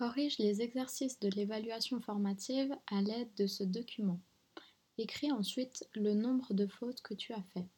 Corrige les exercices de l'évaluation formative à l'aide de ce document. Écris ensuite le nombre de fautes que tu as fait.